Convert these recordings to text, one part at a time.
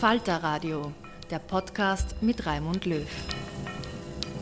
Falter Radio, der Podcast mit Raimund Löw.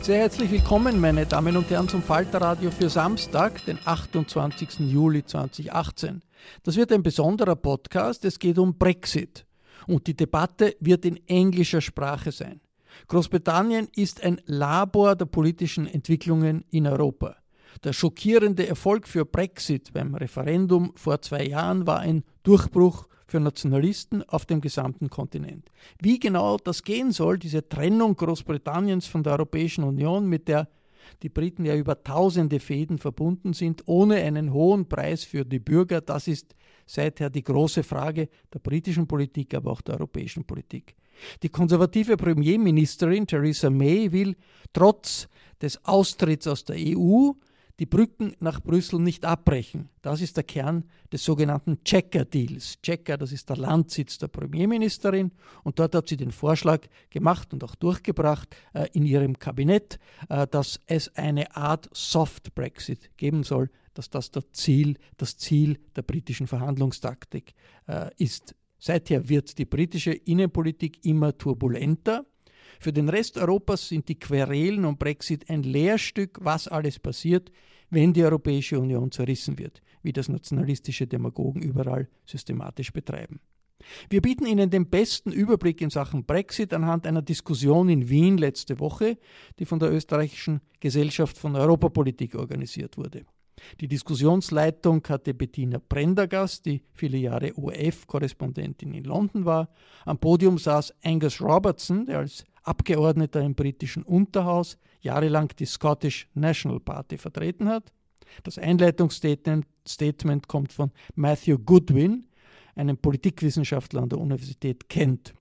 Sehr herzlich willkommen, meine Damen und Herren, zum Falterradio für Samstag, den 28. Juli 2018. Das wird ein besonderer Podcast. Es geht um Brexit. Und die Debatte wird in englischer Sprache sein. Großbritannien ist ein Labor der politischen Entwicklungen in Europa. Der schockierende Erfolg für Brexit beim Referendum vor zwei Jahren war ein Durchbruch für Nationalisten auf dem gesamten Kontinent. Wie genau das gehen soll, diese Trennung Großbritanniens von der Europäischen Union, mit der die Briten ja über tausende Fäden verbunden sind, ohne einen hohen Preis für die Bürger, das ist seither die große Frage der britischen Politik, aber auch der europäischen Politik. Die konservative Premierministerin Theresa May will trotz des Austritts aus der EU die Brücken nach Brüssel nicht abbrechen. Das ist der Kern des sogenannten Checker-Deals. Checker, das ist der Landsitz der Premierministerin und dort hat sie den Vorschlag gemacht und auch durchgebracht äh, in ihrem Kabinett, äh, dass es eine Art Soft Brexit geben soll, dass das das Ziel, das Ziel der britischen Verhandlungstaktik äh, ist. Seither wird die britische Innenpolitik immer turbulenter. Für den Rest Europas sind die Querelen um Brexit ein Lehrstück, was alles passiert, wenn die Europäische Union zerrissen wird, wie das nationalistische Demagogen überall systematisch betreiben. Wir bieten Ihnen den besten Überblick in Sachen Brexit anhand einer Diskussion in Wien letzte Woche, die von der österreichischen Gesellschaft von Europapolitik organisiert wurde. Die Diskussionsleitung hatte Bettina Prendergast, die viele Jahre ORF-Korrespondentin in London war. Am Podium saß Angus Robertson, der als Abgeordneter im britischen Unterhaus jahrelang die Scottish National Party vertreten hat. Das Einleitungsstatement kommt von Matthew Goodwin, einem Politikwissenschaftler an der Universität Kent.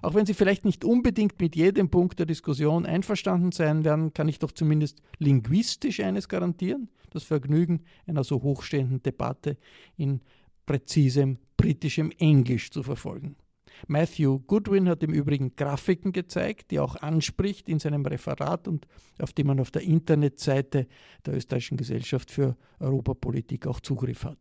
Auch wenn Sie vielleicht nicht unbedingt mit jedem Punkt der Diskussion einverstanden sein werden, kann ich doch zumindest linguistisch eines garantieren, das Vergnügen einer so hochstehenden Debatte in präzisem britischem Englisch zu verfolgen. Matthew Goodwin hat im Übrigen Grafiken gezeigt, die auch anspricht in seinem Referat und auf die man auf der Internetseite der Österreichischen Gesellschaft für Europapolitik auch Zugriff hat.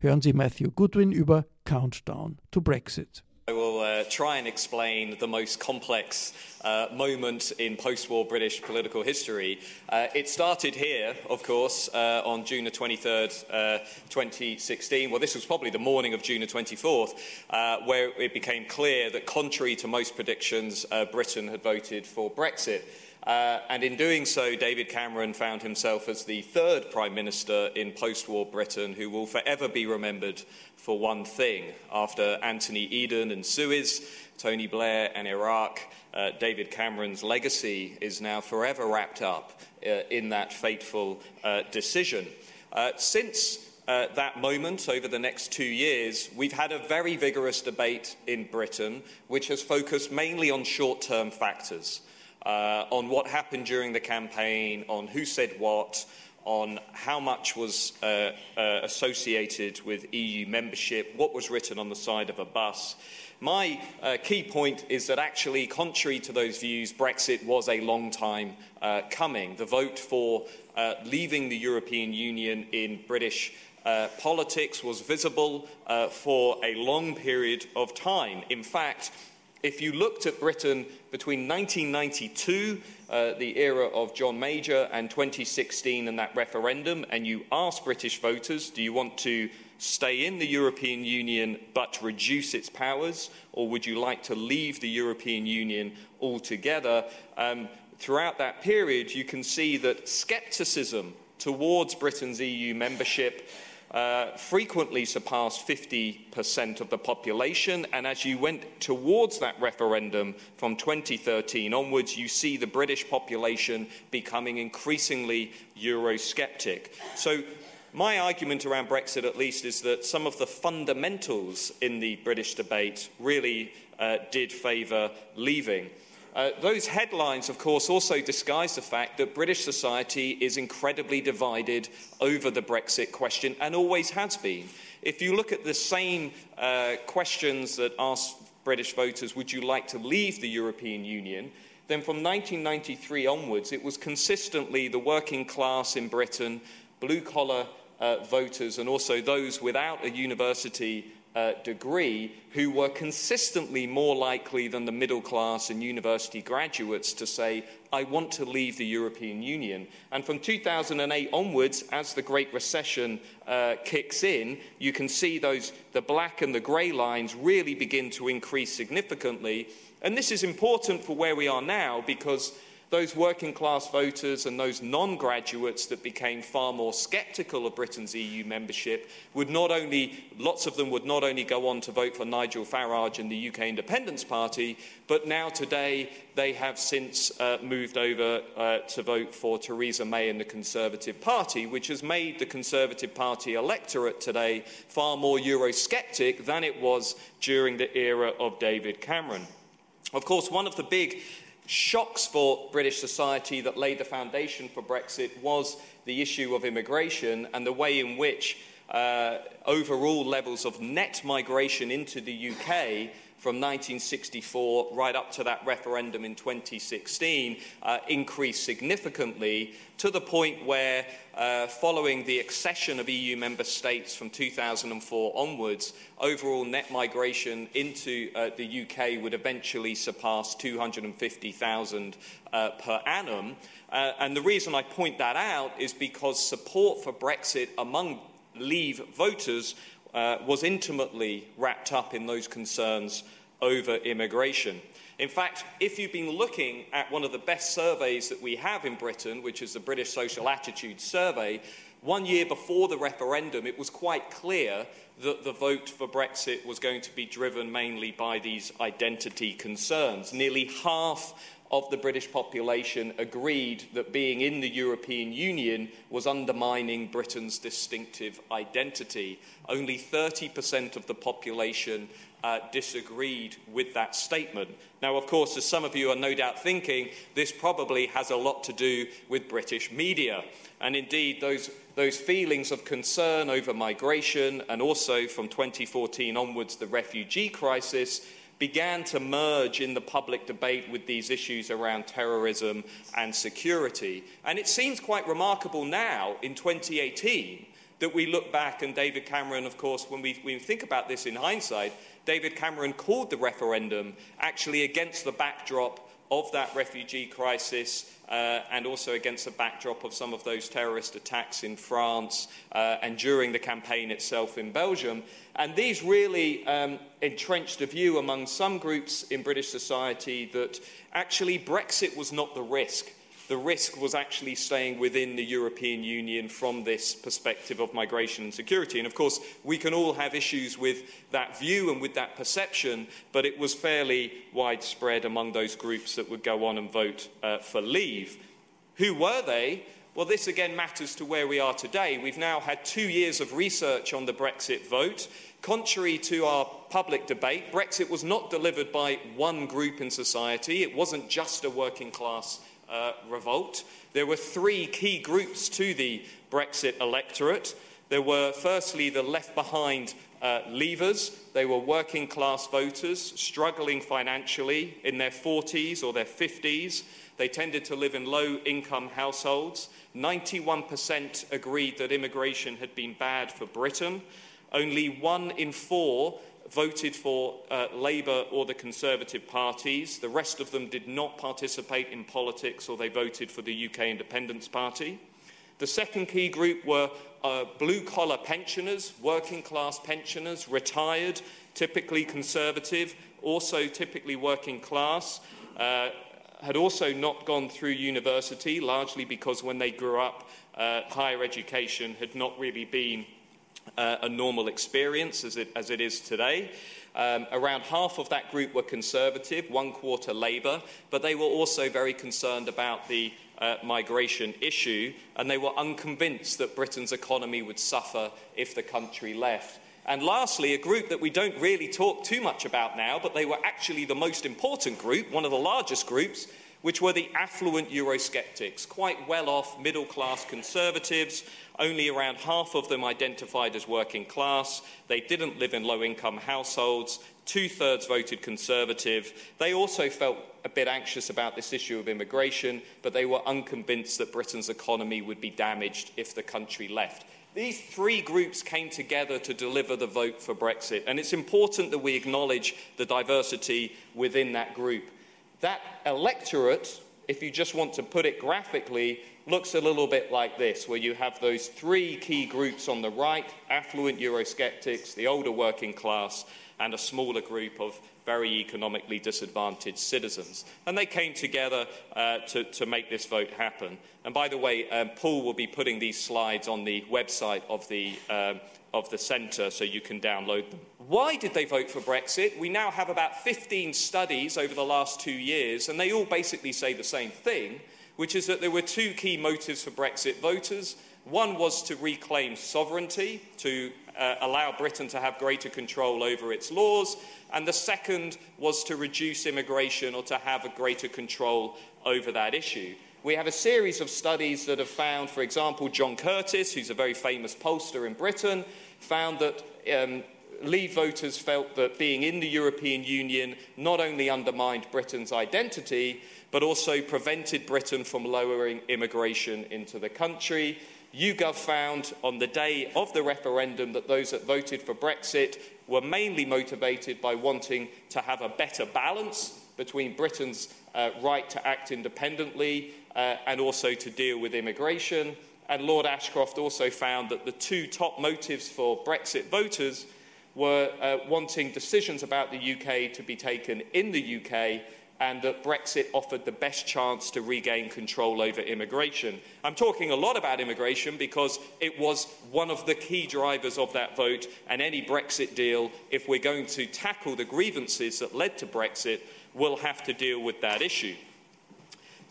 Hören Sie Matthew Goodwin über Countdown to Brexit. I will uh, try and explain the most complex uh, moment in post war British political history. Uh, it started here, of course, uh, on June the 23rd, uh, 2016. Well, this was probably the morning of June the 24th, uh, where it became clear that, contrary to most predictions, Britain had voted for Brexit. Uh, and in doing so, David Cameron found himself as the third Prime Minister in post war Britain who will forever be remembered for one thing. After Anthony Eden and Suez, Tony Blair and Iraq, uh, David Cameron's legacy is now forever wrapped up uh, in that fateful uh, decision. Uh, since uh, that moment over the next two years, we've had a very vigorous debate in Britain which has focused mainly on short term factors. Uh, on what happened during the campaign, on who said what, on how much was uh, uh, associated with EU membership, what was written on the side of a bus. My uh, key point is that actually, contrary to those views, Brexit was a long time uh, coming. The vote for uh, leaving the European Union in British uh, politics was visible for a long period of time. In fact, if you looked at Britain between 1992, uh, the era of John Major, and 2016 and that referendum, and you asked British voters, do you want to stay in the European Union but reduce its powers, or would you like to leave the European Union altogether? Um, throughout that period, you can see that scepticism towards Britain's EU membership uh, frequently surpassed 50% of the population. And as you went towards that referendum from 2013 onwards, you see the British population becoming increasingly Eurosceptic. So my argument around Brexit, at least, is that some of the fundamentals in the British debate really uh, did favour leaving. Uh, those headlines, of course, also disguise the fact that British society is incredibly divided over the Brexit question and always has been. If you look at the same uh, questions that ask British voters, would you like to leave the European Union? Then from 1993 onwards, it was consistently the working class in Britain, blue collar uh, voters, and also those without a university uh, degree who were consistently more likely than the middle class and university graduates to say, I want to leave the European Union. And from 2008 onwards, as the Great Recession uh, kicks in, you can see those, the black and the grey lines really begin to increase significantly. And this is important for where we are now because those working class voters and those non graduates that became far more sceptical of Britain's EU membership would not only, lots of them would not only go on to vote for Nigel Farage and the UK Independence Party, but now today they have since uh, moved over uh, to vote for Theresa May and the Conservative Party, which has made the Conservative Party electorate today far more Eurosceptic than it was during the era of David Cameron. Of course, one of the big shocks for British society that laid the foundation for Brexit was the issue of immigration and the way in which uh, overall levels of net migration into the UK from 1964 right up to that referendum in 2016 uh, increased significantly to the point where, uh, following the accession of EU member states from 2004 onwards, overall net migration into uh, the UK would eventually surpass 250,000 uh, per annum. Uh, and the reason I point that out is because support for Brexit among Leave voters uh, was intimately wrapped up in those concerns over immigration. In fact, if you've been looking at one of the best surveys that we have in Britain, which is the British Social Attitude Survey, one year before the referendum, it was quite clear that the vote for Brexit was going to be driven mainly by these identity concerns. Nearly half of the British population agreed that being in the European Union was undermining Britain's distinctive identity. Only 30% of the population uh, disagreed with that statement. Now, of course, as some of you are no doubt thinking, this probably has a lot to do with British media. And indeed, those, those feelings of concern over migration and also from 2014 onwards, the refugee crisis began to merge in the public debate with these issues around terrorism and security. And it seems quite remarkable now, in 2018, that we look back, and David Cameron, of course, when we, we think about this in hindsight, David Cameron called the referendum actually against the backdrop of that refugee crisis uh, and also against the backdrop of some of those terrorist attacks in France uh, and during the campaign itself in Belgium. And these really um, entrenched a view among some groups in British society that actually Brexit was not the risk the risk was actually staying within the European Union from this perspective of migration and security. And of course, we can all have issues with that view and with that perception, but it was fairly widespread among those groups that would go on and vote uh, for leave. Who were they? Well, this again matters to where we are today. We've now had two years of research on the Brexit vote. Contrary to our public debate, Brexit was not delivered by one group in society. It wasn't just a working class uh, revolt. There were three key groups to the Brexit electorate. There were, firstly, the left behind uh, leavers. They were working class voters struggling financially in their 40s or their 50s. They tended to live in low income households. 91% agreed that immigration had been bad for Britain. Only one in four voted for uh, Labour or the Conservative parties. The rest of them did not participate in politics or they voted for the UK Independence Party. The second key group were uh, blue collar pensioners, working class pensioners, retired, typically conservative, also typically working class. Uh, had also not gone through university, largely because when they grew up, uh, higher education had not really been uh, a normal experience as it, as it is today. Um, around half of that group were Conservative, one quarter Labour, but they were also very concerned about the uh, migration issue, and they were unconvinced that Britain's economy would suffer if the country left. And lastly, a group that we don't really talk too much about now, but they were actually the most important group, one of the largest groups, which were the affluent Eurosceptics, quite well off middle class conservatives. Only around half of them identified as working class. They didn't live in low income households. Two thirds voted conservative. They also felt a bit anxious about this issue of immigration, but they were unconvinced that Britain's economy would be damaged if the country left. These three groups came together to deliver the vote for Brexit, and it's important that we acknowledge the diversity within that group. That electorate, if you just want to put it graphically, looks a little bit like this, where you have those three key groups on the right affluent Eurosceptics, the older working class, and a smaller group of very economically disadvantaged citizens. And they came together uh, to, to, make this vote happen. And by the way, um, Paul will be putting these slides on the website of the, um, of the centre so you can download them. Why did they vote for Brexit? We now have about 15 studies over the last two years, and they all basically say the same thing, which is that there were two key motives for Brexit voters. One was to reclaim sovereignty, to uh, allow Britain to have greater control over its laws, and the second was to reduce immigration or to have a greater control over that issue. We have a series of studies that have found, for example, John Curtice, who's a very famous pollster in Britain, found that um, Leave voters felt that being in the European Union not only undermined Britain's identity, but also prevented Britain from lowering immigration into the country. YouGov found on the day of the referendum that those that voted for Brexit were mainly motivated by wanting to have a better balance between Britain's uh, right to act independently uh, and also to deal with immigration. And Lord Ashcroft also found that the two top motives for Brexit voters were uh, wanting decisions about the UK to be taken in the UK and that Brexit offered the best chance to regain control over immigration. I'm talking a lot about immigration because it was one of the key drivers of that vote, and any Brexit deal, if we're going to tackle the grievances that led to Brexit, will have to deal with that issue.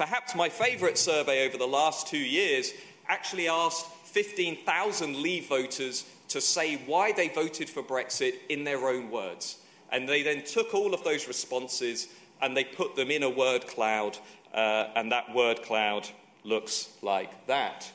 Perhaps my favourite survey over the last two years actually asked 15,000 Leave voters to say why they voted for Brexit in their own words. And they then took all of those responses and they put them in a word cloud, uh, and that word cloud looks like that.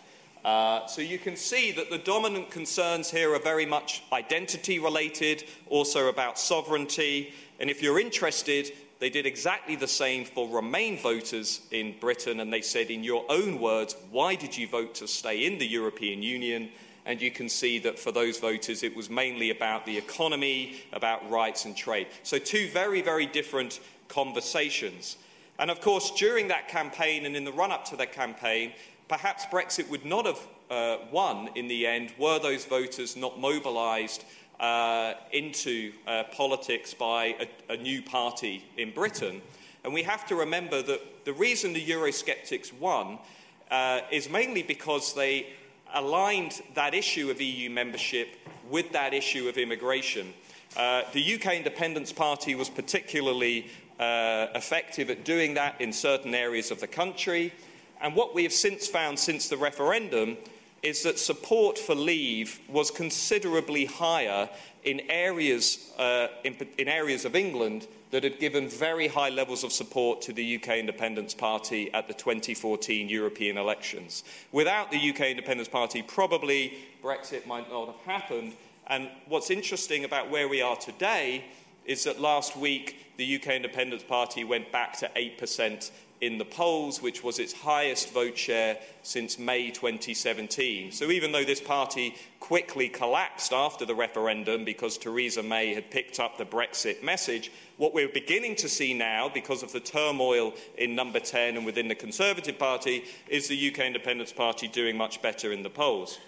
Uh, so you can see that the dominant concerns here are very much identity related, also about sovereignty. And if you're interested, they did exactly the same for Remain voters in Britain, and they said, in your own words, why did you vote to stay in the European Union? And you can see that for those voters, it was mainly about the economy, about rights and trade. So, two very, very different conversations. And of course, during that campaign and in the run up to that campaign, perhaps Brexit would not have uh, won in the end were those voters not mobilised uh, into uh, politics by a, a, new party in Britain. And we have to remember that the reason the Eurosceptics won uh, is mainly because they aligned that issue of EU membership with that issue of immigration. Uh, the UK Independence Party was particularly uh, effective at doing that in certain areas of the country. And what we have since found since the referendum is that support for leave was considerably higher in areas, uh, in, in areas of England that had given very high levels of support to the UK Independence Party at the 2014 European elections. Without the UK Independence Party, probably Brexit might not have happened. And what's interesting about where we are today is that last week the UK Independence Party went back to 8% in the polls, which was its highest vote share since May 2017. So even though this party quickly collapsed after the referendum because Theresa May had picked up the Brexit message, what we're beginning to see now, because of the turmoil in number 10 and within the Conservative Party, is the UK Independence Party doing much better in the polls.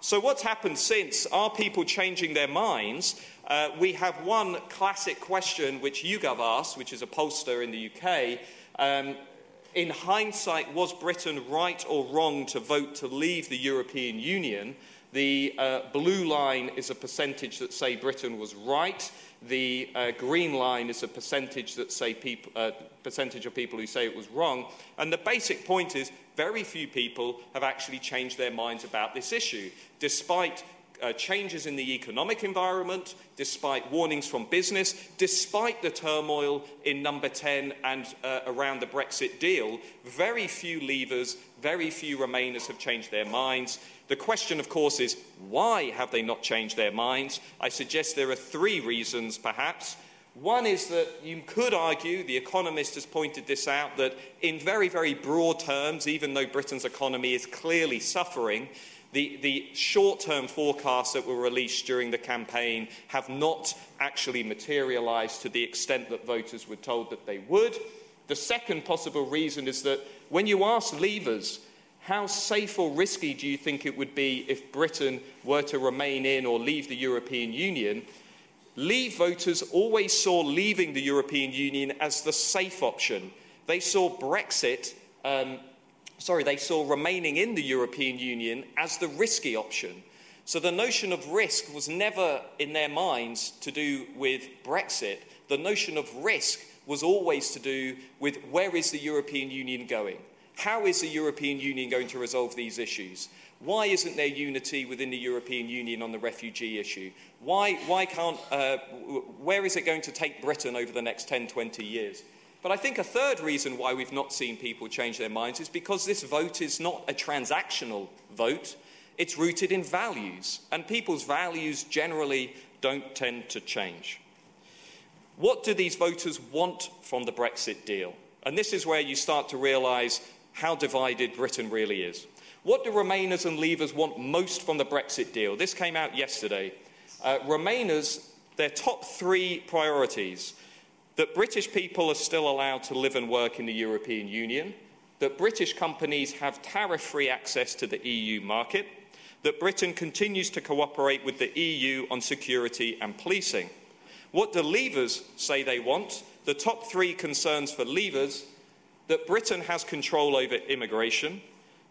So, what's happened since? Are people changing their minds? Uh, we have one classic question which YouGov asked, which is a pollster in the UK, um, in hindsight, was Britain right or wrong to vote to leave the European Union? The uh, blue line is a percentage that say Britain was right. The uh, green line is a percentage that say peop- uh, percentage of people who say it was wrong. And the basic point is very few people have actually changed their minds about this issue, despite uh, changes in the economic environment, despite warnings from business, despite the turmoil in number 10 and uh, around the Brexit deal, very few leavers, very few Remainers have changed their minds. The question, of course, is why have they not changed their minds? I suggest there are three reasons, perhaps. One is that you could argue, the Economist has pointed this out, that in very, very broad terms, even though Britain's economy is clearly suffering, the, the short term forecasts that were released during the campaign have not actually materialised to the extent that voters were told that they would. The second possible reason is that when you ask leavers, how safe or risky do you think it would be if Britain were to remain in or leave the European Union? Leave voters always saw leaving the European Union as the safe option. They saw Brexit um, sorry, they saw remaining in the European Union as the risky option. So the notion of risk was never in their minds to do with Brexit. The notion of risk was always to do with where is the European Union going? How is the European Union going to resolve these issues? Why isn't there unity within the European Union on the refugee issue? Why, why can't, uh, where is it going to take Britain over the next 10, 20 years? But I think a third reason why we've not seen people change their minds is because this vote is not a transactional vote, it's rooted in values, and people's values generally don't tend to change. What do these voters want from the Brexit deal? And this is where you start to realise how divided Britain really is. What do Remainers and Leavers want most from the Brexit deal? This came out yesterday. Uh, Remainers, their top three priorities that British people are still allowed to live and work in the European Union, that British companies have tariff free access to the EU market, that Britain continues to cooperate with the EU on security and policing. What do leavers say they want? The top three concerns for leavers that Britain has control over immigration,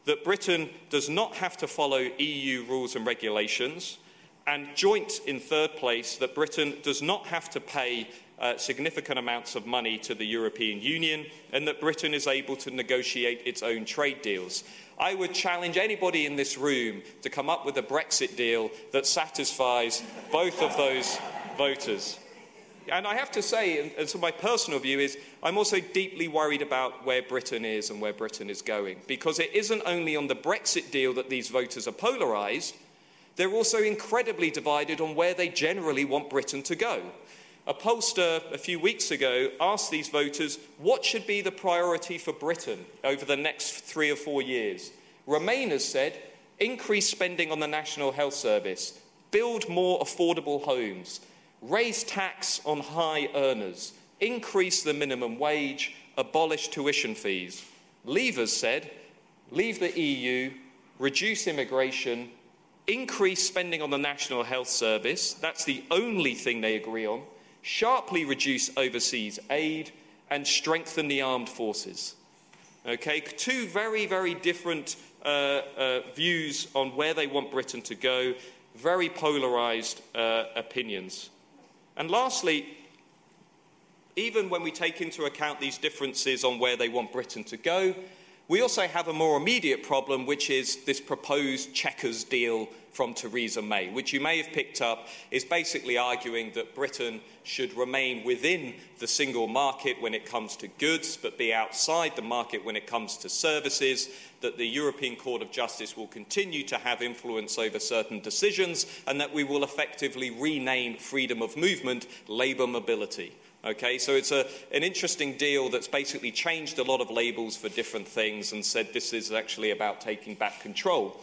that Britain does not have to follow EU rules and regulations, and joint in third place that Britain does not have to pay uh, significant amounts of money to the European Union and that Britain is able to negotiate its own trade deals. I would challenge anybody in this room to come up with a Brexit deal that satisfies both of those voters. And I have to say, and, so my personal view is, I'm also deeply worried about where Britain is and where Britain is going. Because it isn't only on the Brexit deal that these voters are polarised, they're also incredibly divided on where they generally want Britain to go. A pollster a few weeks ago asked these voters what should be the priority for Britain over the next three or four years. Remainers said increase spending on the National Health Service, build more affordable homes, raise tax on high earners, increase the minimum wage, abolish tuition fees. Leavers said leave the EU, reduce immigration, increase spending on the National Health Service. That's the only thing they agree on sharply reduce overseas aid, and strengthen the armed forces. Okay, two very, very different uh, uh, views on where they want Britain to go, very polarised uh, opinions. And lastly, even when we take into account these differences on where they want Britain to go, We also have a more immediate problem, which is this proposed Chequers deal from Theresa May, which you may have picked up is basically arguing that Britain should remain within the single market when it comes to goods, but be outside the market when it comes to services, that the European Court of Justice will continue to have influence over certain decisions, and that we will effectively rename freedom of movement labour mobility. Okay, so it's a, an interesting deal that's basically changed a lot of labels for different things and said this is actually about taking back control.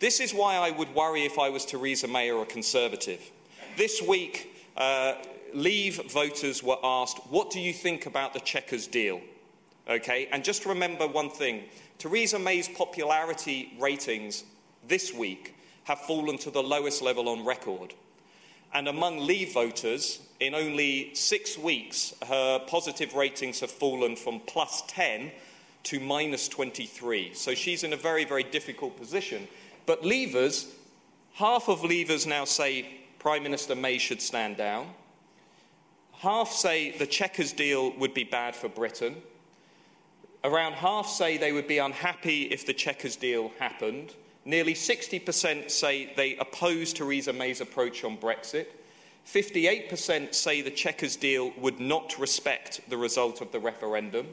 This is why I would worry if I was Theresa May or a Conservative. This week, uh, Leave voters were asked, What do you think about the Chequers deal? Okay, and just remember one thing Theresa May's popularity ratings this week have fallen to the lowest level on record. And among Leave voters, in only six weeks, her positive ratings have fallen from plus 10 to minus 23. So she's in a very, very difficult position. But Leavers, half of Leavers now say Prime Minister May should stand down. Half say the Chequers deal would be bad for Britain. Around half say they would be unhappy if the Chequers deal happened. Nearly 60% say they oppose Theresa May's approach on Brexit. 58% say the Chequers deal would not respect the result of the referendum.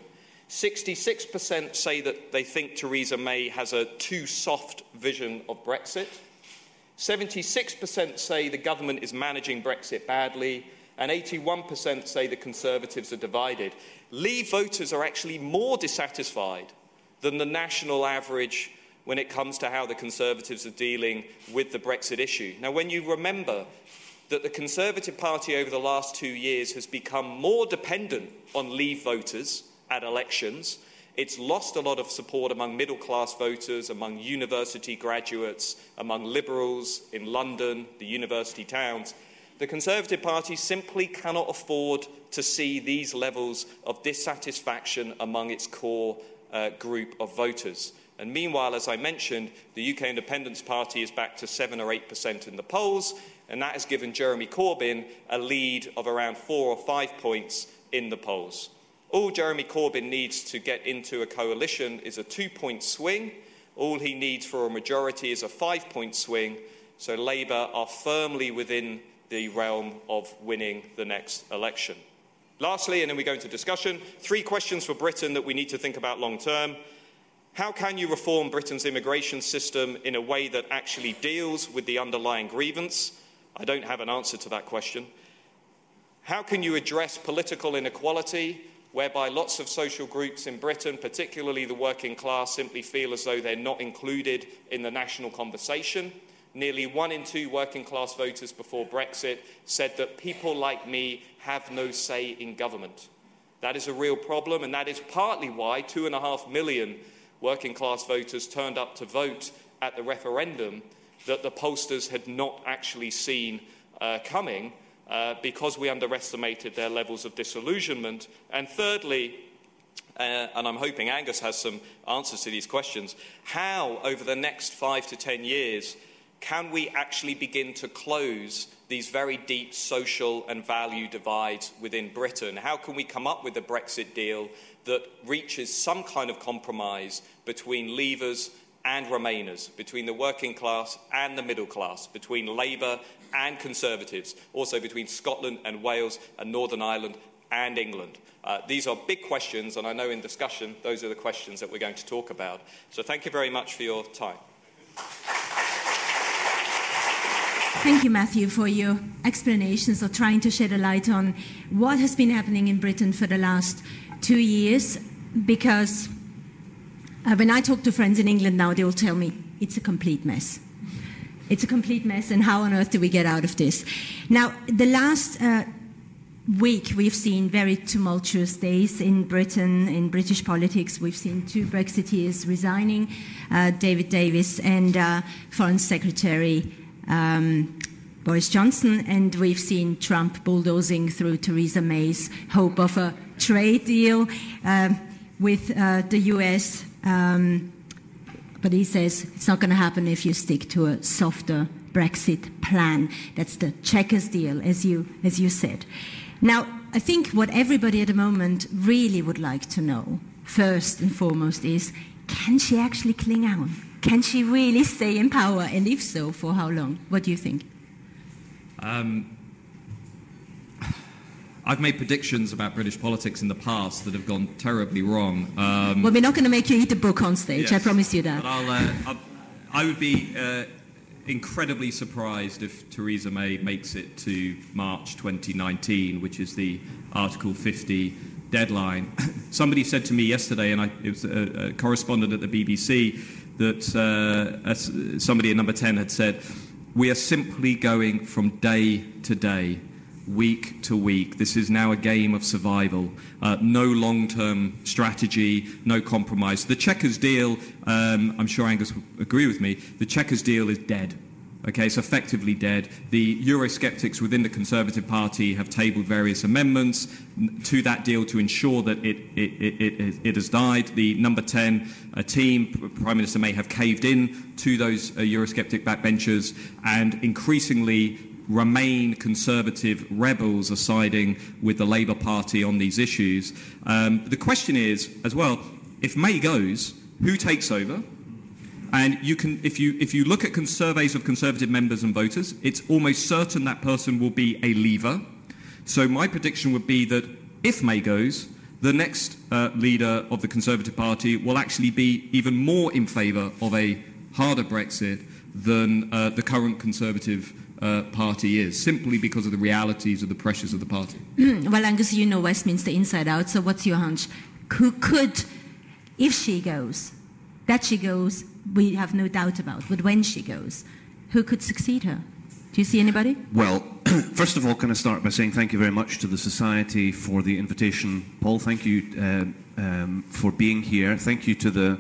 66% say that they think Theresa May has a too soft vision of Brexit. 76% say the government is managing Brexit badly. And 81% say the Conservatives are divided. Leave voters are actually more dissatisfied than the national average when it comes to how the Conservatives are dealing with the Brexit issue. Now, when you remember that the Conservative Party over the last two years has become more dependent on Leave voters at elections. It's lost a lot of support among middle class voters, among university graduates, among liberals in London, the university towns. The Conservative Party simply cannot afford to see these levels of dissatisfaction among its core uh, group of voters. And meanwhile, as I mentioned, the UK Independence Party is back to 7 or 8% in the polls, and that has given Jeremy Corbyn a lead of around four or five points in the polls. All Jeremy Corbyn needs to get into a coalition is a two point swing. All he needs for a majority is a five point swing. So Labour are firmly within the realm of winning the next election. Lastly, and then we go into discussion, three questions for Britain that we need to think about long term. How can you reform Britain's immigration system in a way that actually deals with the underlying grievance? I don't have an answer to that question. How can you address political inequality whereby lots of social groups in Britain, particularly the working class, simply feel as though they're not included in the national conversation. Nearly one in two working class voters before Brexit said that people like me have no say in government. That is a real problem, and that is partly why two and a half million working class voters turned up to vote at the referendum that the pollsters had not actually seen uh, coming uh, because we underestimated their levels of disillusionment. And thirdly, uh, and I'm hoping Angus has some answers to these questions, how over the next five to ten years can we actually begin to close these very deep social and value divides within Britain? How can we come up with a Brexit deal that reaches some kind of compromise between leavers and Remainers, between the working class and the middle class, between Labour and Conservatives, also between Scotland and Wales and Northern Ireland and England. Uh, these are big questions, and I know in discussion those are the questions that we're going to talk about. So thank you very much for your time. Thank you, Matthew, for your explanations of trying to shed a light on what has been happening in Britain for the last two years, because uh, when I talk to friends in England now, they will tell me it's a complete mess. It's a complete mess, and how on earth do we get out of this? Now, the last uh, week we've seen very tumultuous days in Britain, in British politics. We've seen two Brexiteers resigning, uh, David Davis and uh, Foreign Secretary um, Boris Johnson, and we've seen Trump bulldozing through Theresa May's hope of a trade deal uh, with the US. Um, but he says it's not going to happen if you stick to a softer Brexit plan. That's the Chequers deal, as you, as you said. Now, I think what everybody at the moment really would like to know, first and foremost, is can she actually cling on? Can she really stay in power? And if so, for how long? What do you think? Um, I've made predictions about British politics in the past that have gone terribly wrong. Um, well, we're not going to make you eat a book on stage. yes, I promise you that. But I'll, uh, I'll, I would be uh, incredibly surprised if Theresa May makes it to March 2019, which is the Article 50 deadline. Somebody said to me yesterday, and I, it was a, a correspondent at the BBC, that uh, somebody at number 10 had said, We are simply going from day to day week to week. This is now a game of survival. Uh, no long term strategy, no compromise. The Chequers deal, um, I'm sure Angus will agree with me, the Chequers deal is dead. Okay, it's effectively dead. The Eurosceptics within the Conservative Party have tabled various amendments to that deal to ensure that it, it, it, it has died. The number 10 uh, team, Prime Minister May, have caved in to those uh, Eurosceptic backbenchers and increasingly Remain conservative rebels are siding with the Labour Party on these issues. Um, the question is, as well, if May goes, who takes over? And you can, if you, if you look at surveys of Conservative members and voters, it's almost certain that person will be a leaver. So my prediction would be that if May goes, the next uh, leader of the Conservative Party will actually be even more in favour of a harder Brexit than uh, the current Conservative uh, party is, simply because of the realities of the pressures of the party. well, Angus, you know Westminster inside out, so what's your hunch? Who could, if she goes, that she goes, we have no doubt about, but when she goes, who could succeed her? Do you see anybody? Well, first of all, can I start by saying thank you very much to the Society for the invitation. Paul, thank you uh, um, for being here. Thank you to the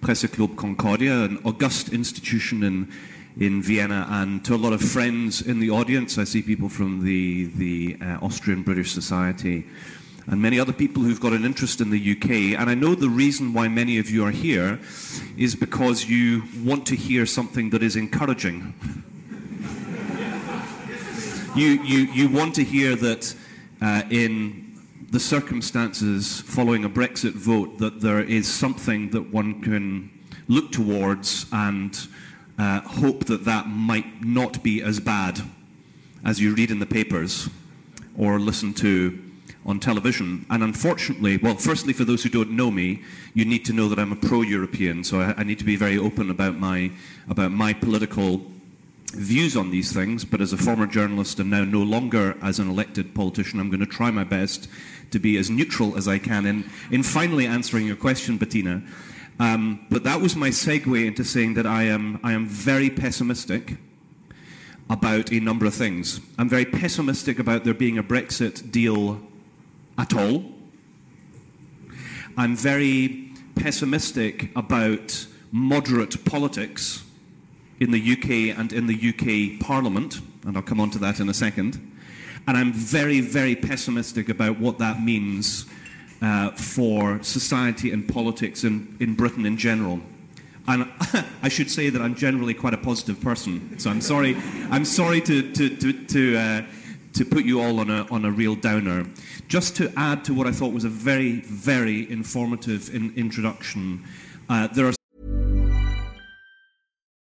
Presse Club Concordia, an august institution in in Vienna, and to a lot of friends in the audience. I see people from the, the uh, Austrian British Society and many other people who've got an interest in the UK. And I know the reason why many of you are here is because you want to hear something that is encouraging. you, you, you want to hear that uh, in the circumstances following a Brexit vote that there is something that one can look towards and uh, hope that that might not be as bad as you read in the papers or listen to on television. And unfortunately, well, firstly, for those who don't know me, you need to know that I'm a pro-European, so I, I need to be very open about my, about my political views on these things. But as a former journalist and now no longer as an elected politician, I'm going to try my best to be as neutral as I can in, in finally answering your question, Bettina. Um, but that was my segue into saying that I am, I am very pessimistic about a number of things. I'm very pessimistic about there being a Brexit deal at all. I'm very pessimistic about moderate politics in the UK and in the UK Parliament, and I'll come on to that in a second. And I'm very, very pessimistic about what that means uh, for society and politics in, in Britain in general. And I should say that I'm generally quite a positive person, so I'm sorry, I'm sorry to, to, to, to, uh, to put you all on a, on a real downer. Just to add to what I thought was a very, very informative in, introduction, uh, there are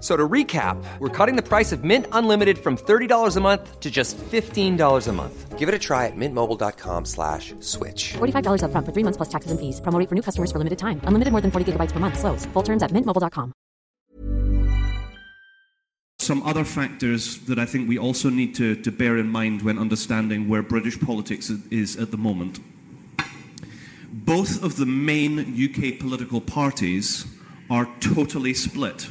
So to recap, we're cutting the price of Mint Unlimited from $30 a month to just $15 a month. Give it a try at mintmobile.com slash switch. $45 up front for three months plus taxes and fees. Promoting for new customers for limited time. Unlimited more than 40 gigabytes per month. Slows. Full terms at mintmobile.com. Some other factors that I think we also need to, to bear in mind when understanding where British politics is at the moment. Both of the main UK political parties are totally split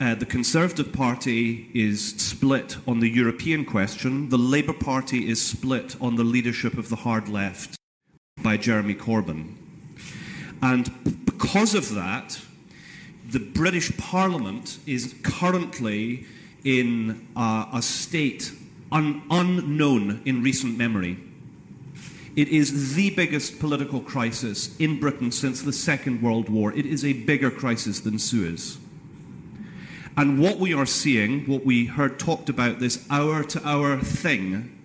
uh, the Conservative Party is split on the European question. The Labour Party is split on the leadership of the hard left by Jeremy Corbyn. And because of that, the British Parliament is currently in uh, a state un- unknown in recent memory. It is the biggest political crisis in Britain since the Second World War. It is a bigger crisis than Suez. And what we are seeing, what we heard talked about, this hour to hour thing,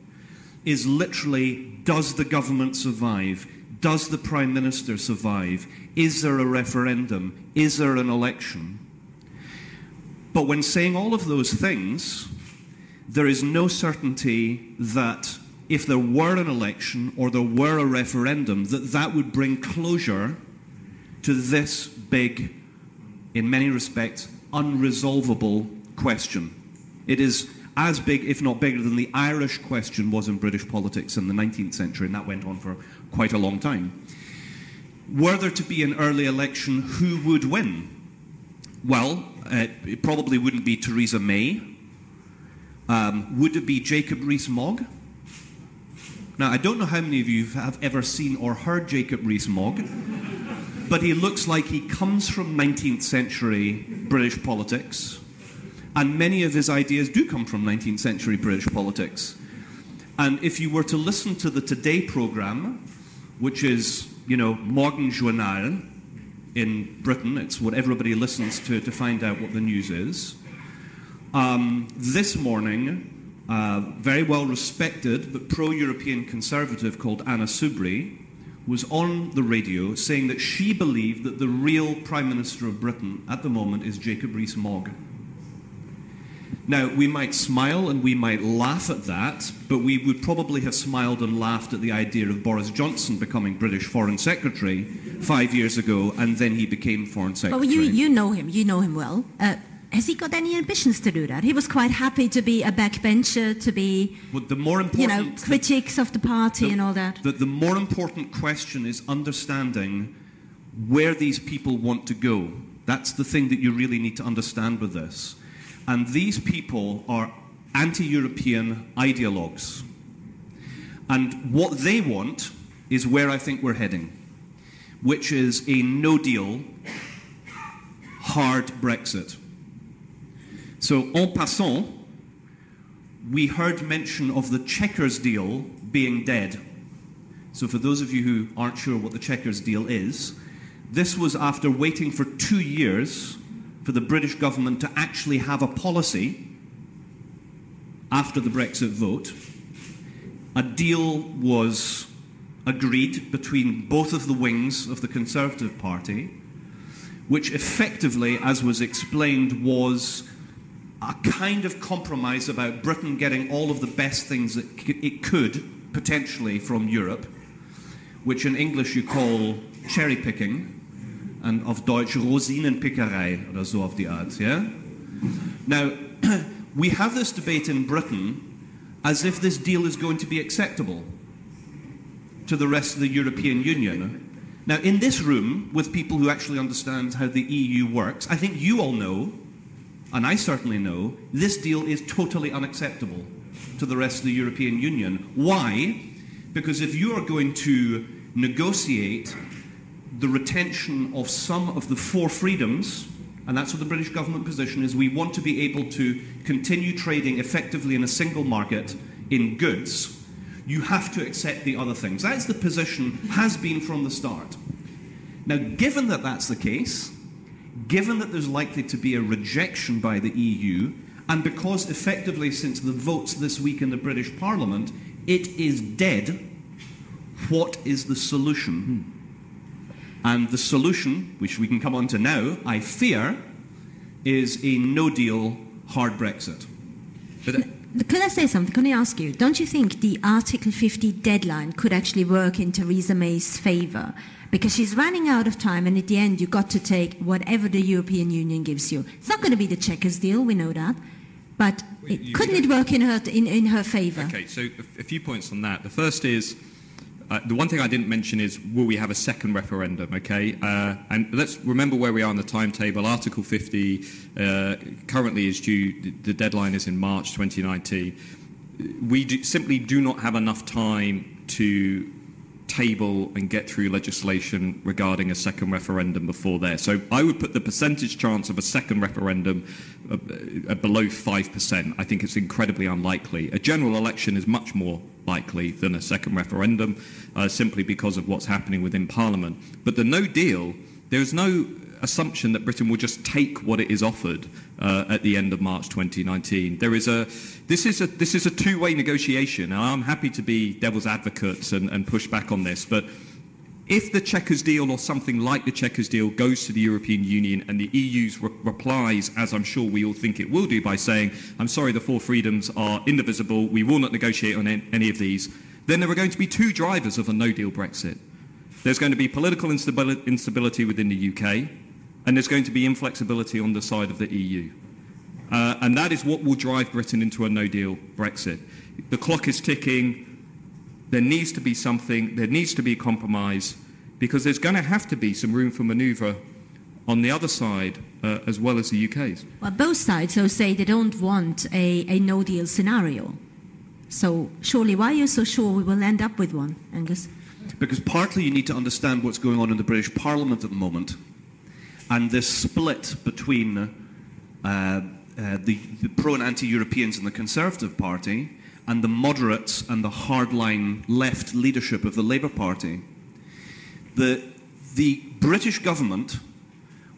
is literally does the government survive? Does the Prime Minister survive? Is there a referendum? Is there an election? But when saying all of those things, there is no certainty that if there were an election or there were a referendum, that that would bring closure to this big, in many respects, unresolvable question. It is as big, if not bigger, than the Irish question was in British politics in the 19th century, and that went on for quite a long time. Were there to be an early election, who would win? Well, uh, it probably wouldn't be Theresa May. Um, would it be Jacob Rees Mogg? Now, I don't know how many of you have ever seen or heard Jacob Rees Mogg, but he looks like he comes from 19th century British politics, and many of his ideas do come from 19th century British politics. And if you were to listen to the Today programme, which is, you know, Morgen Journal in Britain, it's what everybody listens to to find out what the news is. Um, this morning, uh, very well respected but pro European conservative called Anna Soubry was on the radio saying that she believed that the real Prime Minister of Britain at the moment is Jacob Rees Mogg. Now, we might smile and we might laugh at that, but we would probably have smiled and laughed at the idea of Boris Johnson becoming British Foreign Secretary five years ago, and then he became Foreign Secretary. Well, you, you know him, you know him well. Uh, has he got any ambitions to do that? He was quite happy to be a backbencher, to be, well, the more important, you know, critics of the party the, and all that. The, the more important question is understanding where these people want to go. That's the thing that you really need to understand with this. And these people are anti European ideologues. And what they want is where I think we're heading, which is a no deal, hard Brexit. So, en passant, we heard mention of the Chequers deal being dead. So, for those of you who aren't sure what the Chequers deal is, this was after waiting for two years for the British government to actually have a policy after the Brexit vote. A deal was agreed between both of the wings of the Conservative Party, which effectively, as was explained, was a kind of compromise about Britain getting all of the best things that it could potentially from Europe, which in English you call cherry picking, and of Deutsch Rosinenpickerei oder so auf die Art. Yeah? Now, we have this debate in Britain as if this deal is going to be acceptable to the rest of the European Union. Now, in this room, with people who actually understand how the EU works, I think you all know and I certainly know, this deal is totally unacceptable to the rest of the European Union. Why? Because if you are going to negotiate the retention of some of the four freedoms, and that's what the British government position is, we want to be able to continue trading effectively in a single market in goods, you have to accept the other things. That's the position, has been from the start. Now, given that that's the case, given that there's likely to be a rejection by the EU, and because effectively since the votes this week in the British Parliament, it is dead, what is the solution? And the solution, which we can come on to now, I fear, is a no deal hard Brexit. But, uh, could I say something? Can I ask you? Don't you think the Article 50 deadline could actually work in Theresa May's favour? Because she's running out of time, and at the end, you've got to take whatever the European Union gives you. It's not going to be the Chequers deal, we know that, but it, couldn't it work in her in, in her favour? Okay, so a, a, few points on that. The first is. Uh, the one thing I didn't mention is will we have a second referendum? Okay, uh, and let's remember where we are on the timetable. Article 50 uh, currently is due. The deadline is in March 2019. We do, simply do not have enough time to table and get through legislation regarding a second referendum before there. So I would put the percentage chance of a second referendum uh, uh, below 5%. I think it's incredibly unlikely. A general election is much more likely than a second referendum, uh, simply because of what's happening within Parliament. But the no deal, there is no assumption that Britain will just take what it is offered Uh, at the end of March 2019. There is a, this is a, this is a two-way negotiation, and I'm happy to be devil's advocate and, and push back on this, but if the Chequers deal or something like the Chequers deal goes to the European Union and the EU's re- replies, as I'm sure we all think it will do, by saying, I'm sorry, the four freedoms are indivisible, we will not negotiate on any of these, then there are going to be two drivers of a no-deal Brexit. There's going to be political instability within the UK, and there's going to be inflexibility on the side of the EU. Uh, and that is what will drive Britain into a no-deal Brexit. The clock is ticking there needs to be something, there needs to be a compromise, because there's going to have to be some room for manoeuvre on the other side uh, as well as the UK's. Well, both sides will say they don't want a, a no deal scenario. So, surely, why are you so sure we will end up with one, Angus? Because partly you need to understand what's going on in the British Parliament at the moment and this split between uh, uh, the, the pro and anti Europeans in the Conservative Party and the moderates and the hardline left leadership of the Labour Party. The, the British government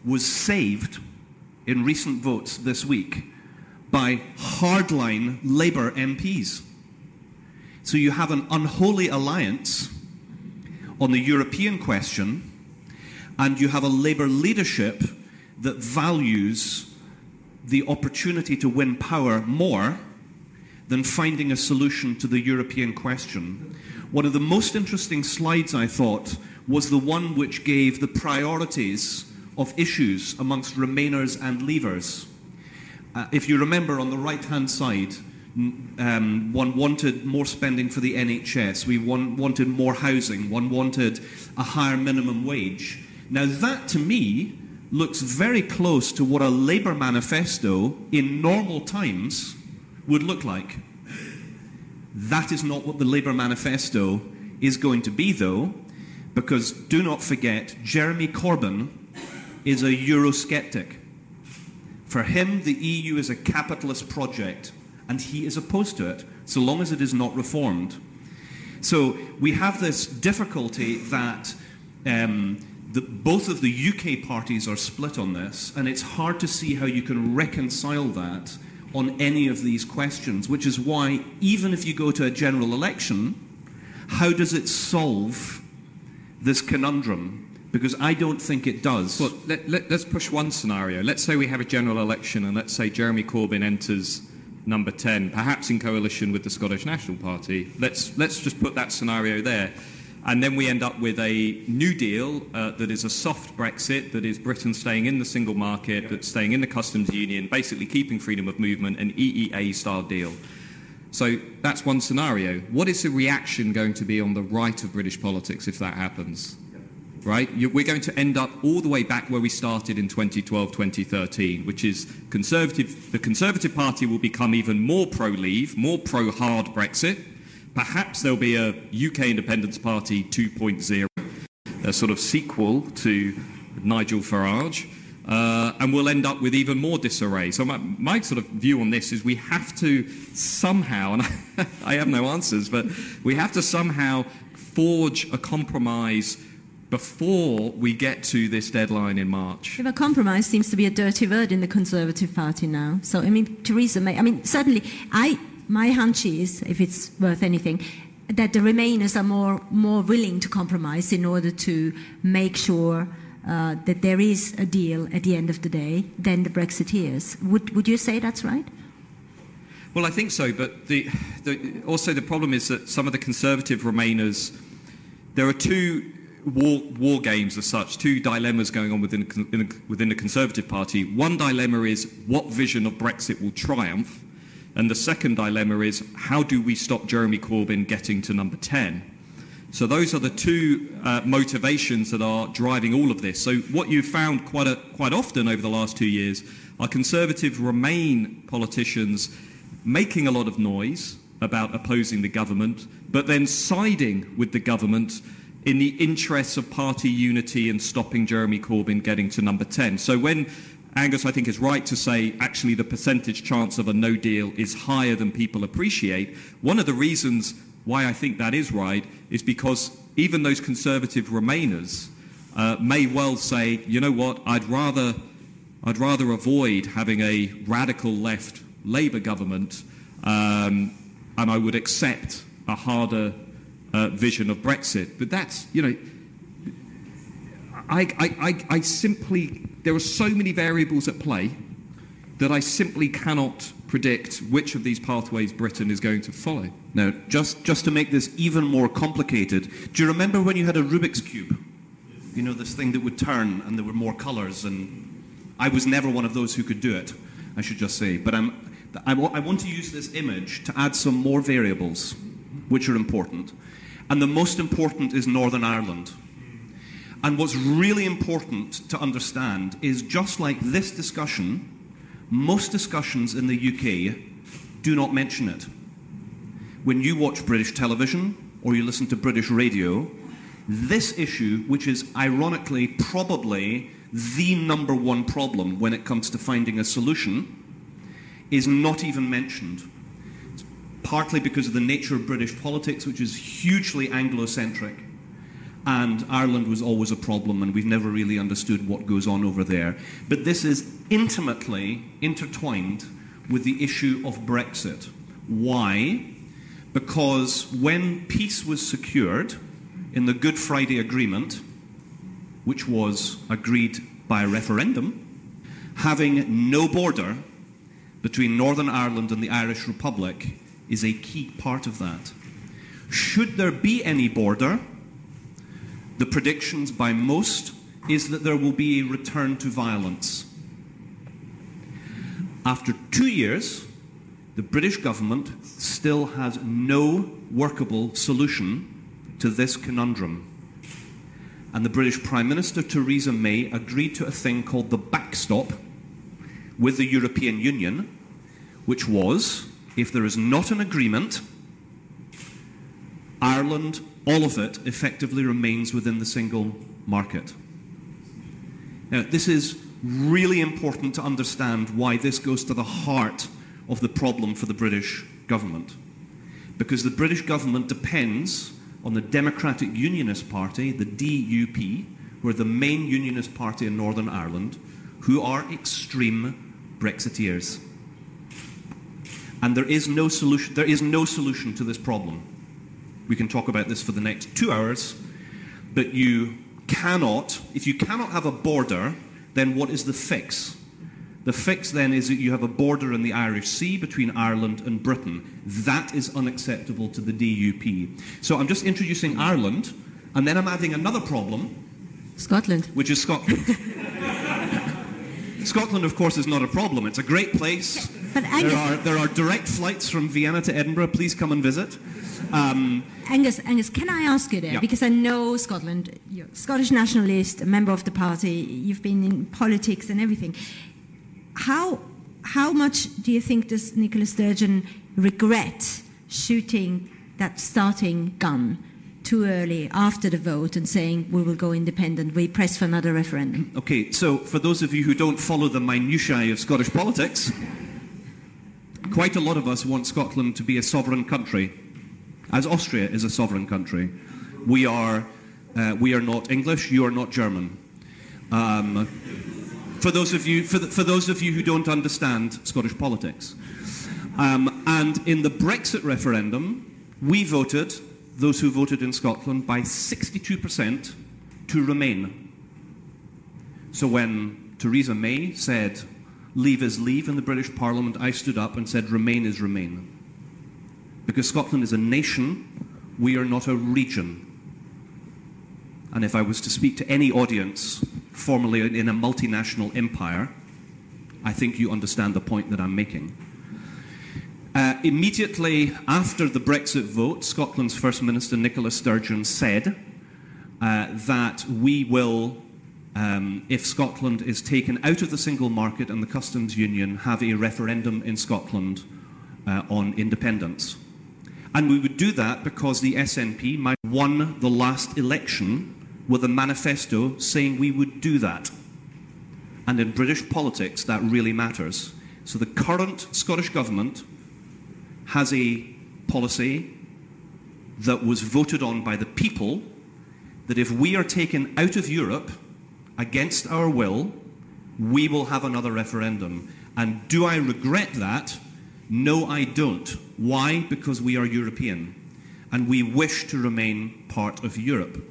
was saved in recent votes this week by hardline Labour MPs. So you have an unholy alliance on the European question, and you have a Labour leadership that values the opportunity to win power more than finding a solution to the European question. One of the most interesting slides, I thought, was the one which gave the priorities of issues amongst Remainers and Leavers. Uh, if you remember, on the right hand side, um, one wanted more spending for the NHS, we one, wanted more housing, one wanted a higher minimum wage. Now, that to me looks very close to what a Labour manifesto in normal times would look like. That is not what the Labour manifesto is going to be, though, because do not forget, Jeremy Corbyn is a Eurosceptic. For him, the EU is a capitalist project, and he is opposed to it, so long as it is not reformed. So we have this difficulty that um, the, both of the UK parties are split on this, and it's hard to see how you can reconcile that on any of these questions, which is why, even if you go to a general election, how does it solve this conundrum? Because I don't think it does. Well, let, let, let's push one scenario. Let's say we have a general election, and let's say Jeremy Corbyn enters number 10, perhaps in coalition with the Scottish National Party. Let's, let's just put that scenario there. And then we end up with a new deal uh, that is a soft Brexit, that is Britain staying in the single market, that's staying in the customs union, basically keeping freedom of movement, an EEA style deal. So that's one scenario. What is the reaction going to be on the right of British politics if that happens? Right? we're going to end up all the way back where we started in 2012, 2013, which is conservative. The Conservative Party will become even more pro-leave, more pro-hard Brexit Perhaps there'll be a UK Independence Party 2.0, a sort of sequel to Nigel Farage. Uh, and we'll end up with even more disarray. So my, my, sort of view on this is we have to somehow, and I, have no answers, but we have to somehow forge a compromise before we get to this deadline in March. A compromise seems to be a dirty word in the Conservative Party now. So I mean, Theresa May. I mean, certainly, I my hunch is, if it's worth anything, that the Remainers are more, more willing to compromise in order to make sure uh, that there is a deal at the end of the day than the Brexiteers. Would, would you say that's right? Well, I think so, but the, the, also the problem is that some of the Conservative Remainers, there are two war, war games as such, two dilemmas going on within, within the Conservative Party. One dilemma is what vision of Brexit will triumph, and the second dilemma is how do we stop Jeremy Corbyn getting to number 10? So those are the two uh, motivations that are driving all of this. So what you've found quite, a, quite often over the last two years are Conservative Remain politicians making a lot of noise about opposing the government, but then siding with the government in the interests of party unity and stopping Jeremy Corbyn getting to number 10. So when Angus, I think, is right to say actually the percentage chance of a no deal is higher than people appreciate. One of the reasons why I think that is right is because even those conservative Remainers uh, may well say, you know what, I'd rather, I'd rather avoid having a radical left Labour government um, and I would accept a harder uh, vision of Brexit. But that's, you know, I, I, I, I simply, there are so many variables at play that I simply cannot predict which of these pathways Britain is going to follow. Now, just, just to make this even more complicated, do you remember when you had a Rubik's Cube? You know, this thing that would turn and there were more colours, and I was never one of those who could do it, I should just say. But I'm, I, I want to use this image to add some more variables, which are important. And the most important is Northern Ireland. And what's really important to understand is just like this discussion, most discussions in the UK do not mention it. When you watch British television or you listen to British radio, this issue, which is ironically probably the number one problem when it comes to finding a solution, is not even mentioned. It's partly because of the nature of British politics, which is hugely Anglo-centric, and Ireland was always a problem, and we've never really understood what goes on over there. But this is intimately intertwined with the issue of Brexit. Why? Because when peace was secured in the Good Friday Agreement, which was agreed by a referendum, having no border between Northern Ireland and the Irish Republic is a key part of that. Should there be any border, the predictions by most is that there will be a return to violence. After two years, the British government still has no workable solution to this conundrum. And the British Prime Minister Theresa May agreed to a thing called the backstop with the European Union, which was if there is not an agreement, Ireland, all of it, effectively remains within the single market. Now, this is really important to understand why this goes to the heart of the problem for the British government. Because the British government depends on the Democratic Unionist Party, the DUP, who are the main unionist party in Northern Ireland, who are extreme Brexiteers. And there is no solution, there is no solution to this problem. We can talk about this for the next two hours, but you cannot, if you cannot have a border, then what is the fix? The fix then is that you have a border in the Irish Sea between Ireland and Britain. That is unacceptable to the DUP. So I'm just introducing Ireland, and then I'm adding another problem. Scotland. Which is Scotland. Scotland, of course, is not a problem. It's a great place. But there, are, there are direct flights from Vienna to Edinburgh. Please come and visit. Um, Angus, Angus, can I ask you there? Yeah. Because I know Scotland, you're Scottish nationalist, a member of the party, you've been in politics and everything. How, how much do you think does Nicola Sturgeon regret shooting that starting gun too early after the vote and saying we will go independent, we press for another referendum. Okay, so for those of you who don't follow the minutiae of Scottish politics, quite a lot of us want Scotland to be a sovereign country, as Austria is a sovereign country. We are, uh, we are not English, you are not German. Um, for, those of you, for, the, for those of you who don't understand Scottish politics. Um, and in the Brexit referendum, we voted those who voted in Scotland by 62% to remain. So when Theresa May said, leave is leave in the British Parliament, I stood up and said, remain is remain. Because Scotland is a nation, we are not a region. And if I was to speak to any audience formerly in a multinational empire, I think you understand the point that I'm making. Uh, immediately after the Brexit vote, Scotland's First Minister Nicola Sturgeon said uh, that we will, um, if Scotland is taken out of the single market and the customs union, have a referendum in Scotland uh, on independence. And we would do that because the SNP might won the last election with a manifesto saying we would do that. And in British politics, that really matters. So the current Scottish Government has a policy that was voted on by the people that if we are taken out of Europe against our will, we will have another referendum. And do I regret that? No, I don't. Why? Because we are European and we wish to remain part of Europe.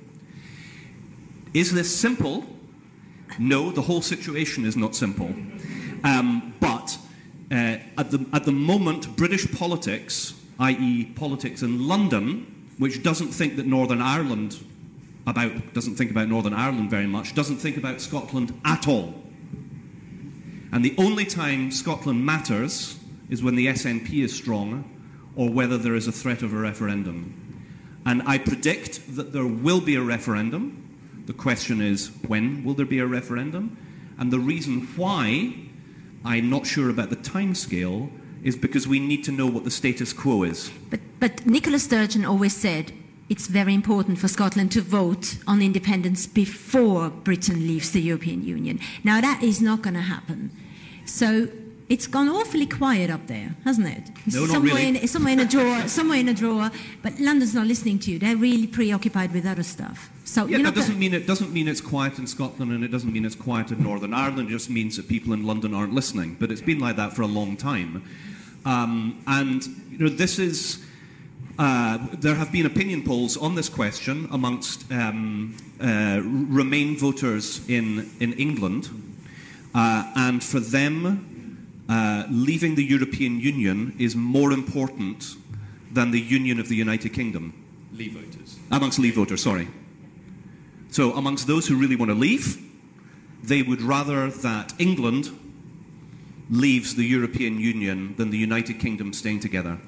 Is this simple? No, the whole situation is not simple. Um, but uh, at, the, at the moment, British politics, i.e., politics in London, which doesn't think that Northern Ireland about, doesn't think about Northern Ireland very much, doesn't think about Scotland at all. And the only time Scotland matters is when the SNP is strong or whether there is a threat of a referendum. And I predict that there will be a referendum. The question is, when will there be a referendum? And the reason why I'm not sure about the timescale is because we need to know what the status quo is. But, but Nicola Sturgeon always said it's very important for Scotland to vote on independence before Britain leaves the European Union. Now, that is not going to happen. So it's gone awfully quiet up there, hasn't it? No, not somewhere really. In, somewhere in a drawer, somewhere in a drawer. But London's not listening to you. They're really preoccupied with other stuff. So Yeah, that doesn't mean it doesn't mean it's quiet in Scotland, and it doesn't mean it's quiet in Northern Ireland. It just means that people in London aren't listening. But it's been like that for a long time, um, and you know this is. Uh, there have been opinion polls on this question amongst um, uh, Remain voters in in England, uh, and for them, uh, leaving the European Union is more important than the union of the United Kingdom Leave voters. amongst leave voters, sorry. So, amongst those who really want to leave, they would rather that England leaves the European Union than the United Kingdom staying together.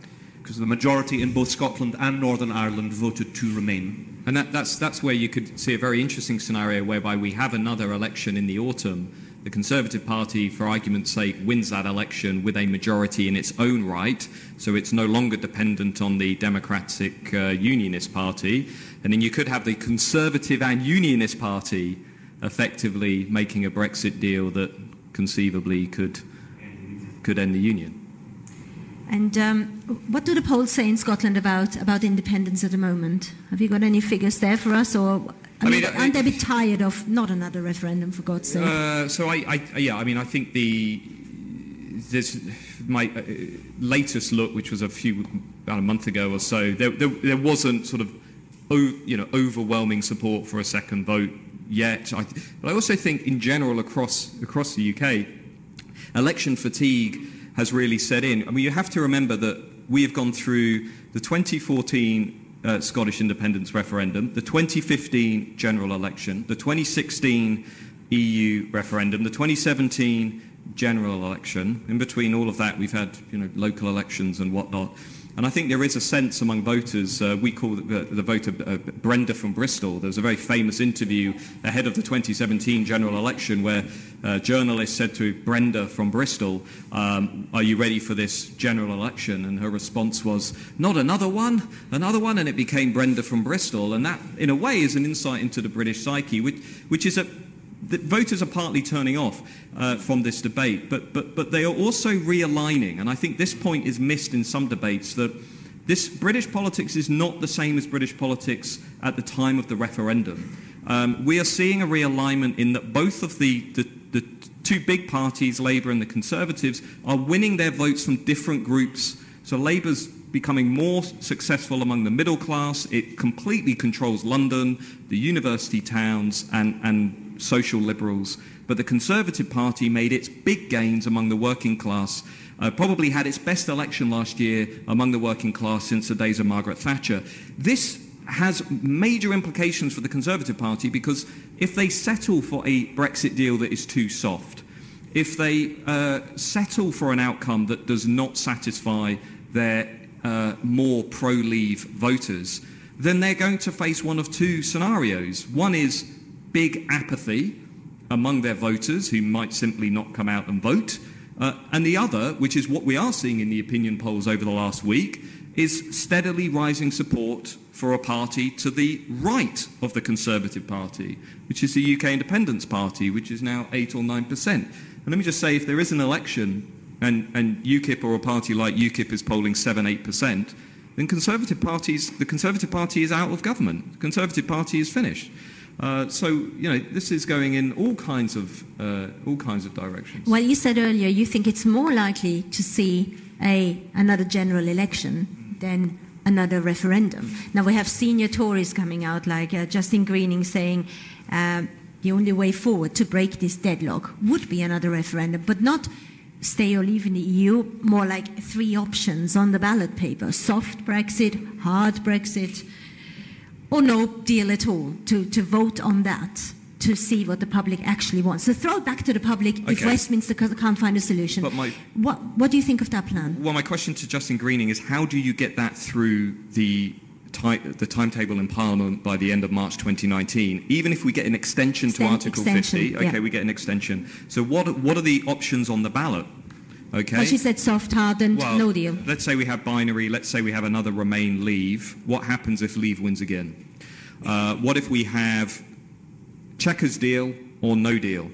Because the majority in both Scotland and Northern Ireland voted to remain. And that, that's, that's where you could see a very interesting scenario whereby we have another election in the autumn. The Conservative Party, for argument's sake, wins that election with a majority in its own right, so it's no longer dependent on the Democratic uh, Unionist Party. And then you could have the Conservative and Unionist Party effectively making a Brexit deal that conceivably could, could end the Union. And um, what do the polls say in Scotland about, about independence at the moment? Have you got any figures there for us? Or I I mean, mean, aren't they a bit tired of not another referendum, for God's sake? Uh, so I, I, yeah, I mean, I think the this my uh, latest look, which was a few about a month ago or so, there, there, there wasn't sort of you know overwhelming support for a second vote yet. I, but I also think, in general, across across the UK, election fatigue has really set in. I mean, you have to remember that we have gone through the 2014 uh, Scottish independence referendum, the 2015 general election, the 2016 EU referendum, the 2017 general election. In between all of that, we've had you know local elections and whatnot. And I think there is a sense among voters, uh, we call the, the voter uh, Brenda from Bristol. There was a very famous interview ahead of the 2017 general election where uh, journalists said to Brenda from Bristol, um, are you ready for this general election? And her response was, not another one, another one. And it became Brenda from Bristol. And that, in a way, is an insight into the British psyche, which, which is a that voters are partly turning off uh, from this debate, but, but, but they are also realigning. And I think this point is missed in some debates that this British politics is not the same as British politics at the time of the referendum. Um, we are seeing a realignment in that both of the, the, the two big parties, Labour and the Conservatives, are winning their votes from different groups. So Labour's becoming more successful among the middle class. It completely controls London, the university towns, and, and social liberals. But the Conservative Party made its big gains among the working class. Uh, probably had its best election last year among the working class since the days of Margaret Thatcher. This has major implications for the Conservative Party because if they settle for a Brexit deal that is too soft, if they uh, settle for an outcome that does not satisfy their uh, more pro leave voters, then they're going to face one of two scenarios. One is big apathy among their voters who might simply not come out and vote. Uh, and the other, which is what we are seeing in the opinion polls over the last week, is steadily rising support for a party to the right of the Conservative Party, which is the UK Independence Party, which is now 8 or 9%. And let me just say, if there is an election and, and UKIP or a party like UKIP is polling 7 8%, then Conservative parties, the Conservative Party is out of government. The Conservative Party is finished. Uh, so you know this is going in all kinds of uh, all kinds of directions. Well, you said earlier you think it's more likely to see a another general election than another referendum. Now we have senior Tories coming out like uh, Justine Greening saying. Uh, the only way forward to break this deadlock would be another referendum, but not stay or leave in the EU, more like three options on the ballot paper soft Brexit, hard Brexit, or no deal at all, to, to vote on that to see what the public actually wants. So throw it back to the public if Westminster can't find a solution. But my- what, what do you think of that plan? Well, my question to Justine Greening is how do you get that through the, the timetable in Parliament by the end of March 2019? Even if we get an extension to Article extension, 50, okay, yeah. we get an extension. So what, what are the options on the ballot? Okay. Well, she said soft, hard, and Well, no deal. Let's say we have binary. Let's say we have another Remain Leave. What happens if Leave wins again? Uh, what if we have Chequers deal or no deal?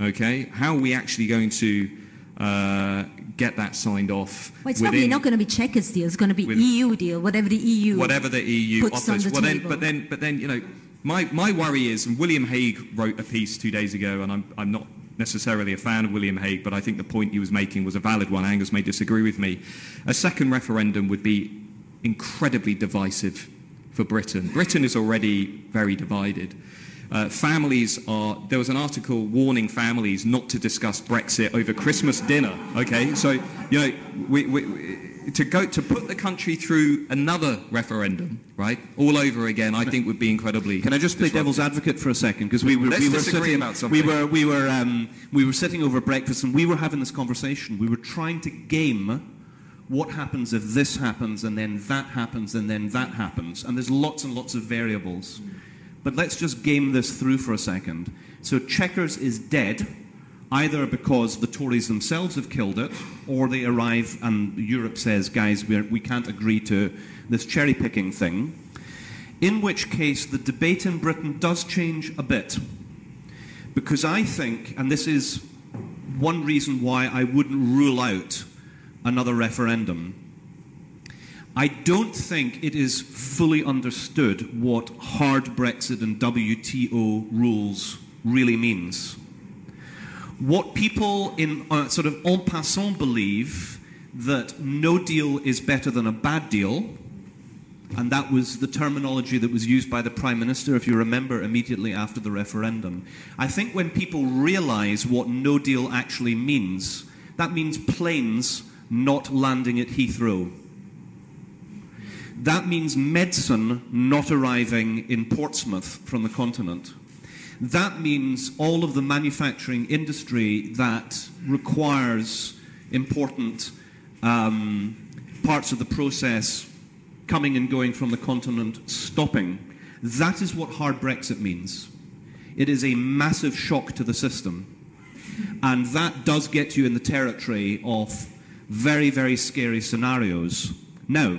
Okay, how are we actually going to uh, get that signed off? Well, it's probably not going to be Chequers deal. It's going to be with- EU deal, whatever the EU whatever the EU puts on offers. the well, then, table. but then, but then, you know, my, my worry is, and William Hague wrote a piece two days ago, and I'm, I'm not necessarily a fan of William Hague, but I think the point he was making was a valid one. Angus may disagree with me. A second referendum would be incredibly divisive for Britain. Britain is already very divided. Uh, families are. There was an article warning families not to discuss Brexit over Christmas dinner. Okay, so you know, we, we, we- to go to put the country through another referendum, right, all over again, I think would be incredibly. Can I just play devil's advocate for a second? Because we were, Let's we were sitting, about something. We were, we were, um, we were sitting over breakfast and we were having this conversation. We were trying to game what happens if this happens and then that happens and then that happens. And there's lots and lots of variables. But let's just game this through for a second. So Chequers is dead, either because the Tories themselves have killed it, or they arrive and Europe says, guys, we're, we can't agree to this cherry picking thing. In which case, the debate in Britain does change a bit. Because I think, and this is one reason why I wouldn't rule out another referendum, I don't think it is fully understood what hard Brexit and WTO rules really means. What people in uh, sort of en passant believe that no deal is better than a bad deal, and that was the terminology that was used by the Prime Minister, if you remember, immediately after the referendum. I think when people realize what no deal actually means, that means planes not landing at Heathrow. That means medicine not arriving in Portsmouth from the continent. That means all of the manufacturing industry that requires important um, parts of the process coming and going from the continent stopping. That is what hard Brexit means. It is a massive shock to the system. And that does get you in the territory of very, very scary scenarios. Now,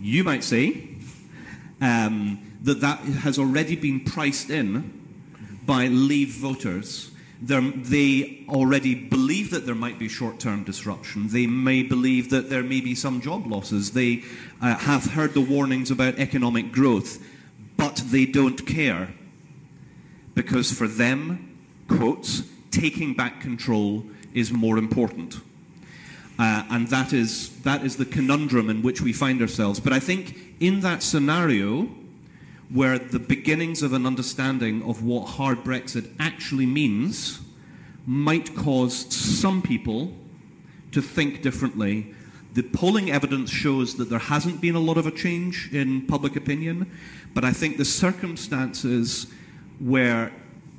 you might say um, that that has already been priced in by Leave voters. They're, they already believe that there might be short term disruption. They may believe that there may be some job losses. They uh, have heard the warnings about economic growth, but they don't care. Because for them, quotes, taking back control is more important. Uh, and that is, that is the conundrum in which we find ourselves. But I think in that scenario, where the beginnings of an understanding of what hard Brexit actually means might cause some people to think differently. The polling evidence shows that there hasn't been a lot of a change in public opinion, but I think the circumstances where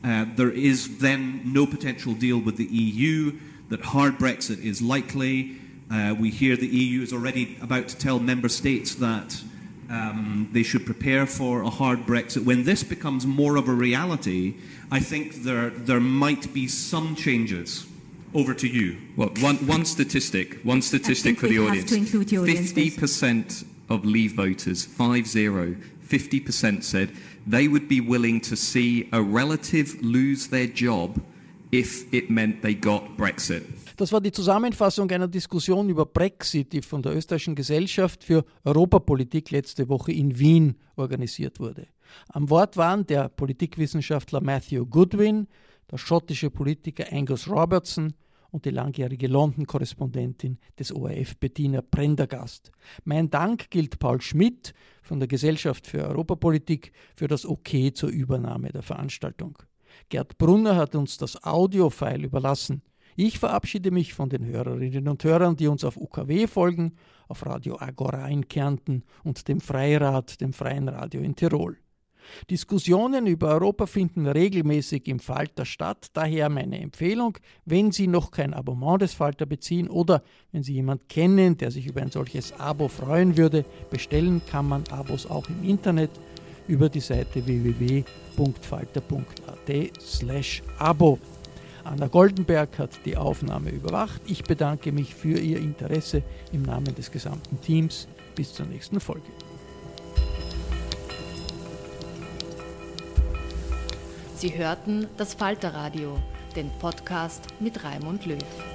uh, there is then no potential deal with the EU, that hard Brexit is likely. Uh, we hear the EU is already about to tell member states that um, they should prepare for a hard Brexit. When this becomes more of a reality, I think there, there might be some changes. Over to you. Well, one, one statistic, one statistic for the we have audience. to include the audience, 50% of Leave voters, 5-0, 50% said they would be willing to see a relative lose their job if it meant they got Brexit. Das war die Zusammenfassung einer Diskussion über Brexit, die von der Österreichischen Gesellschaft für Europapolitik letzte Woche in Wien organisiert wurde. Am Wort waren der Politikwissenschaftler Matthew Goodwin, der schottische Politiker Angus Robertson und die langjährige London-Korrespondentin des ORF Bettina Prendergast. Mein Dank gilt Paul Schmidt von der Gesellschaft für Europapolitik für das Okay zur Übernahme der Veranstaltung. Gerd Brunner hat uns das Audiofile überlassen. Ich verabschiede mich von den Hörerinnen und Hörern, die uns auf UKW folgen, auf Radio Agora in Kärnten und dem Freirad, dem Freien Radio in Tirol. Diskussionen über Europa finden regelmäßig im Falter statt, daher meine Empfehlung, wenn Sie noch kein Abonnement des Falter beziehen oder wenn Sie jemanden kennen, der sich über ein solches Abo freuen würde, bestellen kann man Abos auch im Internet über die Seite www.falter.at slash Abo. Anna Goldenberg hat die Aufnahme überwacht. Ich bedanke mich für Ihr Interesse im Namen des gesamten Teams. Bis zur nächsten Folge. Sie hörten das Falterradio, den Podcast mit Raimund Löw.